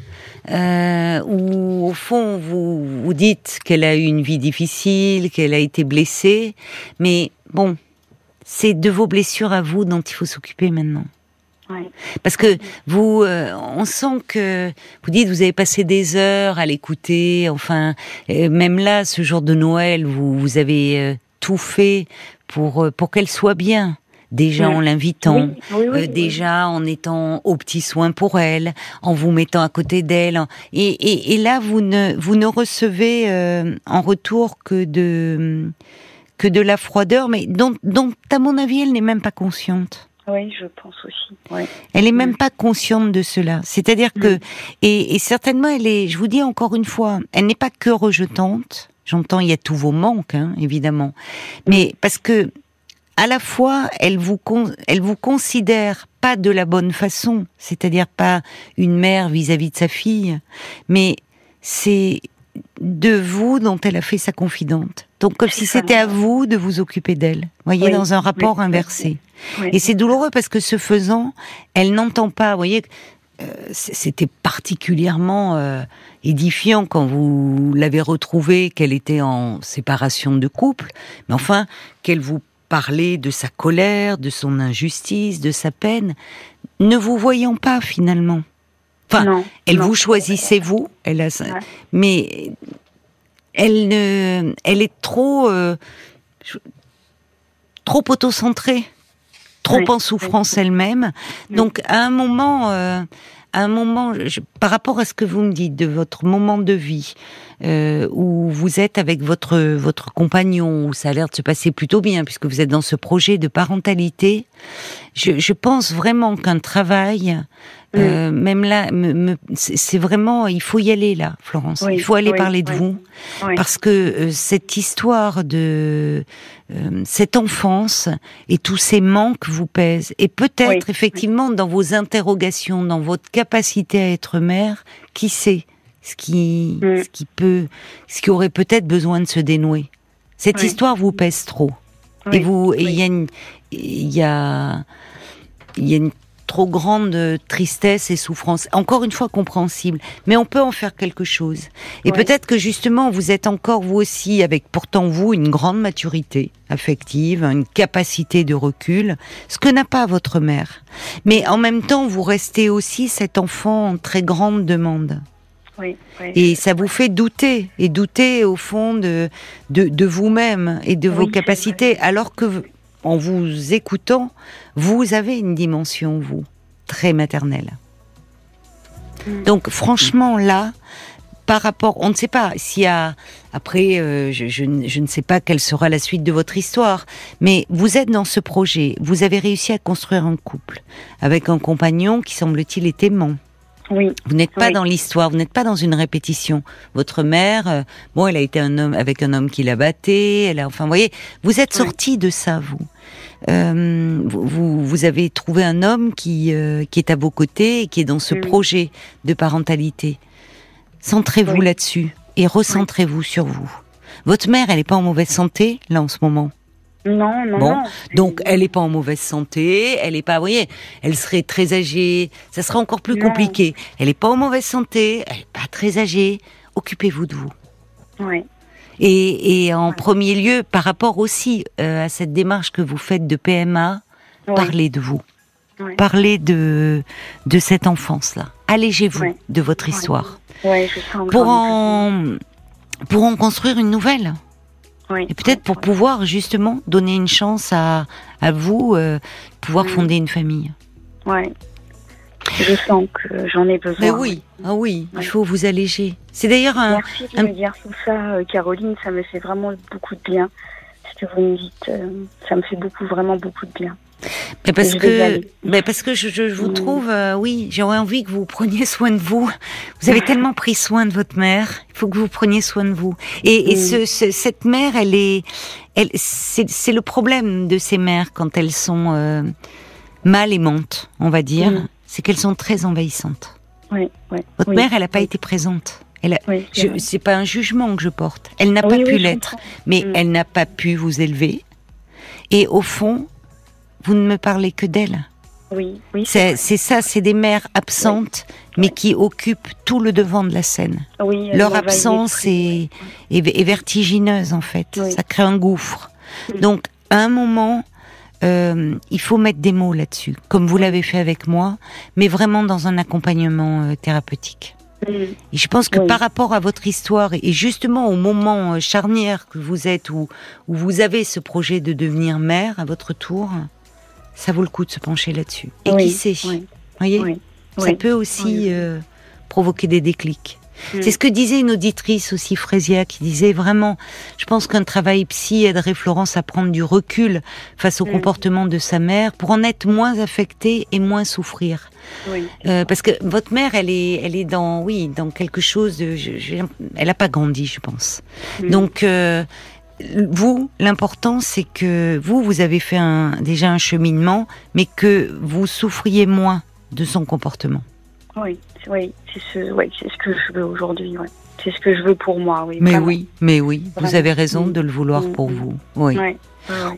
euh, où au fond vous vous dites qu'elle a eu une vie difficile, qu'elle a été blessée, mais bon, c'est de vos blessures à vous dont il faut s'occuper maintenant. Parce que vous, euh, on sent que vous dites vous avez passé des heures à l'écouter. Enfin, même là, ce jour de Noël, vous, vous avez euh, tout fait pour euh, pour qu'elle soit bien. Déjà en l'invitant, déjà en étant aux petits soins pour elle, en vous mettant à côté d'elle. Et, et, et, là, vous ne vous ne recevez en retour que de que de la froideur, mais dont, dont à mon avis, elle n'est même pas consciente. Oui, je pense aussi. Ouais. Elle est même mm. pas consciente de cela. C'est-à-dire que, mm. et, et, certainement, elle est, je vous dis encore une fois, elle n'est pas que rejetante. J'entends, il y a tous vos manques, hein, évidemment. Mais parce que, à la fois, elle vous, elle vous considère pas de la bonne façon. C'est-à-dire pas une mère vis-à-vis -vis de sa fille, mais c'est de vous dont elle a fait sa confidente. Donc comme si c'était à vous de vous occuper d'elle. Voyez, dans un rapport inversé. Et c'est douloureux parce que ce faisant, elle n'entend pas. Vous voyez, euh, c'était particulièrement euh, édifiant quand vous l'avez retrouvée, qu'elle était en séparation de couple, mais enfin qu'elle vous parlait de sa colère, de son injustice, de sa peine, ne vous voyant pas finalement. Enfin, elle vous choisissait vous, elle a, mais elle ne, elle est trop, euh, trop autocentrée trop en souffrance elle-même. Donc à un moment, euh, à un moment, par rapport à ce que vous me dites de votre moment de vie, euh, où vous êtes avec votre votre compagnon, où ça a l'air de se passer plutôt bien puisque vous êtes dans ce projet de parentalité, je, je pense vraiment qu'un travail euh, même là, c'est vraiment, il faut y aller là, Florence. il faut aller parler de vous, parce que euh, cette histoire de euh, cette enfance et tous ces manques vous pèsent. Et peut-être effectivement dans vos interrogations, dans votre capacité à être mère, qui sait? Ce qui, mm. ce qui peut, ce qui aurait peut-être besoin de se dénouer. Cette histoire vous pèse trop. Et vous, il y a il y a, il y a une trop grande tristesse et souffrance. Encore une fois compréhensible, mais on peut en faire quelque chose. Et peut-être que justement vous êtes encore vous aussi avec pourtant vous une grande maturité affective, une capacité de recul, ce que n'a pas votre mère. Mais en même temps, vous restez aussi cet enfant en très grande demande. Oui, Et ça vous fait douter, et douter au fond de, de, vous-même et de vos capacités, alors que en vous écoutant, vous avez une dimension, vous, très maternelle. Mm. Donc franchement, là, par rapport, on ne sait pas s'il y a, après, euh, je, ne sais pas quelle sera la suite de votre histoire, mais vous êtes dans ce projet, vous avez réussi à construire un couple avec un compagnon qui semble-t-il est aimant. Oui. Vous n'êtes pas dans l'histoire, vous n'êtes pas dans une répétition. Votre mère, euh, bon, elle a été un homme avec un homme qui l'a batté, elle a, enfin, vous voyez, vous êtes sorti de ça, vous. Euh, vous, vous, avez trouvé un homme qui, euh, qui est à vos côtés et qui est dans ce projet de parentalité. Centrez-vous là-dessus et recentrez-vous sur vous. Votre mère, elle n'est pas en mauvaise santé, là, en ce moment? Non, non, bon, Donc, elle n'est pas en mauvaise santé, elle n'est pas, vous voyez, elle serait très âgée, ça serait encore plus compliqué. Elle n'est pas en mauvaise santé, elle n'est pas très âgée. Occupez-vous de vous. Oui. Et, en premier lieu, par rapport aussi euh, à cette démarche que vous faites de PMA, parlez de vous. Parlez de, de cette enfance-là. Allégez-vous de votre histoire. pour, en, pour en construire une nouvelle. Et peut-être pour pouvoir justement donner une chance à, à vous, euh, pouvoir fonder une famille. Ouais. Je sens que j'en ai besoin. Mais oui, ah oui, il faut vous alléger. C'est d'ailleurs un. Merci de me dire tout ça, euh, Caroline. Ça me fait vraiment beaucoup de bien. Ce que vous me dites, euh, ça me fait beaucoup, vraiment beaucoup de bien. Mais parce que, mais parce que je, je vous trouve, euh, oui, j'aurais envie que vous preniez soin de vous. Vous avez tellement pris soin de votre mère. Il faut que vous preniez soin de vous. Et, et ce, cette mère, elle est, elle, c'est le problème de ces mères quand elles sont euh, mal aimantes, on va dire. Mm c'est qu'elles sont très envahissantes. Oui, Votre mère, elle n'a pas été présente. C'est pas un jugement que je porte. Elle n'a pas pu l'être, mais mm. elle n'a pas pu vous élever. Et au fond, vous ne me parlez que d'elle. Oui, oui. C'est ça, c'est des mères absentes, mais qui occupent tout le devant de la scène. Oui, Leur absence est, est, vertigineuse en fait. Ça crée un gouffre. Donc, à un moment, euh, il faut mettre des mots là-dessus, comme vous l'avez fait avec moi, mais vraiment dans un accompagnement euh, thérapeutique. Mm. Et je pense que par rapport à votre histoire et justement au moment euh, charnière que vous êtes, où, où vous avez ce projet de devenir mère à votre tour, ça vaut le coup de se pencher là-dessus. Et qui sait, voyez, ça peut aussi provoquer des déclics. C'est ce que disait une auditrice aussi, Frésia, qui disait vraiment, je pense qu'un travail psy aiderait Florence à prendre du recul face au comportement de sa mère pour en être moins affectée et moins souffrir. Euh, parce que votre mère, elle est, elle est dans, oui, dans quelque chose de, elle n'a pas grandi, je pense. Donc, euh, vous, l'important, c'est que vous, vous avez fait un, déjà un cheminement, mais que vous souffriez moins de son comportement. Oui, oui, c'est ce, c'est ce que je veux aujourd'hui. Ouais. C'est ce que je veux pour moi. Oui, mais oui, mais oui, vous avez raison de le vouloir mm, pour vous. Oui.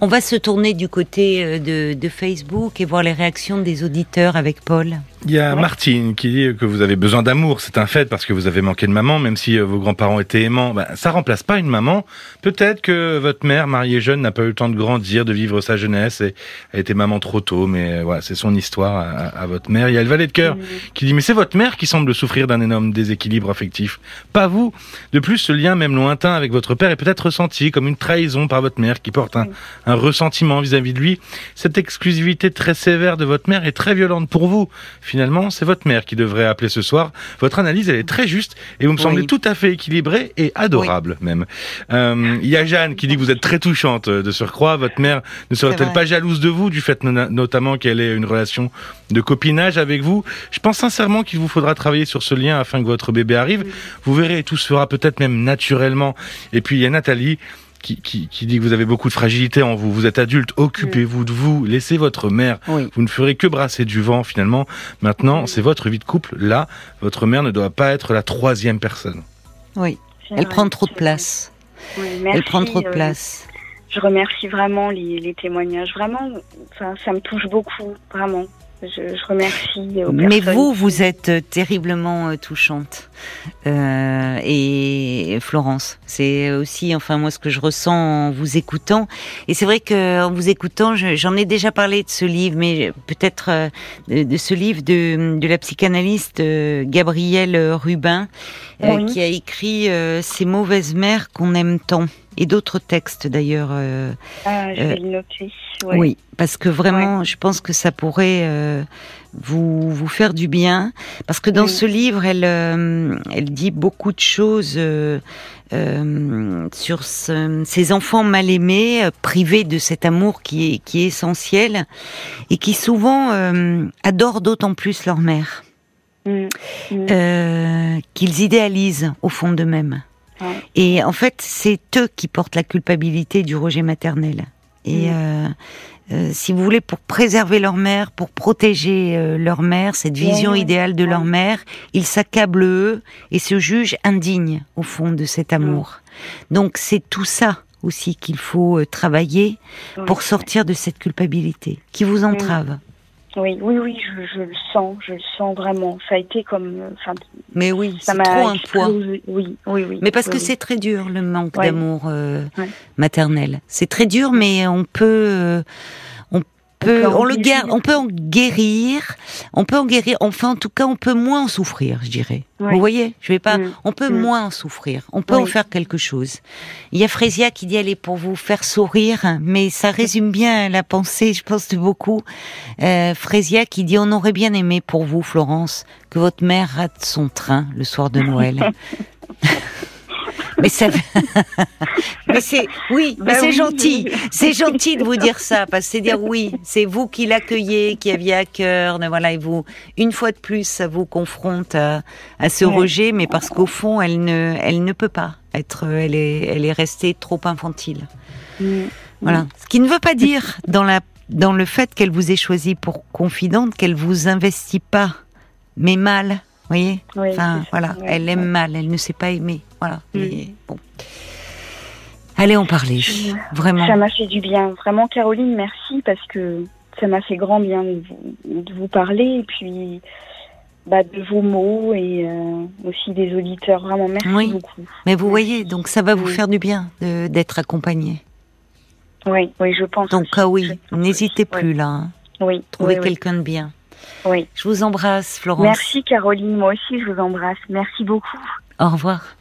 On va se tourner du côté euh, de, de, Facebook et voir les réactions des auditeurs avec Paul. Il y a Martine qui dit que vous avez besoin d'amour, c'est un fait parce que vous avez manqué de maman, même si euh, vos grands-parents étaient aimants. Ben, ça remplace pas une maman. Peut-être que votre mère, mariée jeune, n'a pas eu le temps de grandir, de vivre sa jeunesse et a été maman trop tôt. Mais euh, voilà, c'est son histoire à, votre mère. Il y a le valet de cœur qui dit mais c'est votre mère qui semble souffrir d'un énorme déséquilibre affectif, pas vous. De plus, ce lien même lointain avec votre père est peut-être ressenti comme une trahison par votre mère qui porte un, un ressentiment vis-à-vis de lui. Cette exclusivité très sévère de votre mère est très violente pour vous finalement, c'est votre mère qui devrait appeler ce soir. Votre analyse, elle est très juste et vous me semblez tout à fait équilibrée et adorable même. Euh, il y a Jeanne qui dit que vous êtes très touchante euh, de surcroît. Votre mère ne serait-elle pas jalouse de vous du fait notamment qu'elle ait une relation de copinage avec vous? Je pense sincèrement qu'il vous faudra travailler sur ce lien afin que votre bébé arrive. Vous verrez, tout se fera peut-être même naturellement. Et puis il y a Nathalie qui, qui, qui, dit que vous avez beaucoup de fragilité en vous. Vous êtes adulte, occupez-vous de vous, laissez votre mère. Vous ne ferez que brasser du vent finalement. Maintenant, c'est votre vie de couple. Là, votre mère ne doit pas être la troisième personne. Oui, elle prend trop de place. elle prend trop de euh, place. je remercie vraiment les, les témoignages. Vraiment, ça, ça me touche beaucoup, vraiment. Je, remercie. Mais vous, vous êtes terriblement euh, touchante. Euh, et Florence, c'est aussi, enfin moi, ce que je ressens en vous écoutant. Et c'est vrai que en vous écoutant, j'en ai déjà parlé de ce livre, mais peut-être euh, de, ce livre de, de la psychanalyste euh, Gabrielle Rubin, qui a écrit Ces mauvaises mères qu'on aime tant et d'autres textes d'ailleurs. ah, je vais le noter. Oui, parce que vraiment, je pense que ça pourrait euh, vous vous faire du bien, parce que dans ce livre, elle euh, elle dit beaucoup de choses euh, sur ces enfants mal aimés, privés de cet amour qui est qui est essentiel et qui souvent adorent d'autant plus leur mère. Mm. Mm. qu'ils idéalisent au fond d'eux-mêmes. Et en fait, c'est eux qui portent la culpabilité du rejet maternel. Et mm. euh, euh, si vous voulez, pour préserver leur mère, pour protéger euh, leur mère, cette vision idéale de leur mère, ils s'accablent eux et se jugent indignes au fond de cet amour. Donc c'est tout ça aussi qu'il faut travailler pour sortir de cette culpabilité qui vous entrave. Oui, oui, oui, je, le sens, je le sens vraiment. Ça a été comme. Enfin, Mais oui, c'est trop un poids. Oui, oui, oui. Mais parce que c'est très dur le manque d'amour euh, maternel. C'est très dur, mais on peut. Euh, on, le on peut en guérir, on peut en guérir. Enfin, en tout cas, on peut moins en souffrir, je dirais. Vous voyez, je vais pas. Mm. On peut mm. moins en souffrir. On peut en faire quelque chose. Il y a Frésia qui dit est pour vous faire sourire, mais ça résume bien la pensée, je pense de beaucoup. Euh, Frésia qui dit on aurait bien aimé pour vous, Florence, que votre mère rate son train le soir de Noël. Mais ça, mais c'est, oui, mais bah c'est gentil. C'est gentil de vous dire ça, parce que c'est dire oui, c'est vous qui l'accueillez, qui aviez à cœur, voilà, et vous, une fois de plus, ça vous confronte à, ce rejet, mais parce qu'au fond, elle ne, elle ne peut pas être, elle est, elle est restée trop infantile. Mm. Voilà. Ce qui ne veut pas dire dans la, dans le fait qu'elle vous ait choisi pour confidente qu'elle vous investit pas, mais mal voyez? Oui, Enfin, voilà, ouais, elle aime ouais. mal, elle ne sait pas aimer. Voilà. Mm. Mais bon. Allez en parler, vraiment. Ça m'a fait du bien. Vraiment, Caroline, merci parce que ça m'a fait grand bien de vous, de vous parler et puis bah, de vos mots et euh, aussi des auditeurs. Vraiment, merci Oui. beaucoup. Mais vous voyez, donc ça va vous Oui. faire du bien de- d'être accompagné. Oui, oui, je pense. Donc ah oui, n'hésitez plus là. hein. Oui, Trouvez quelqu'un de bien. Oui. Je vous embrasse, Florence. Merci Caroline, moi aussi je vous embrasse. Merci beaucoup. Au revoir.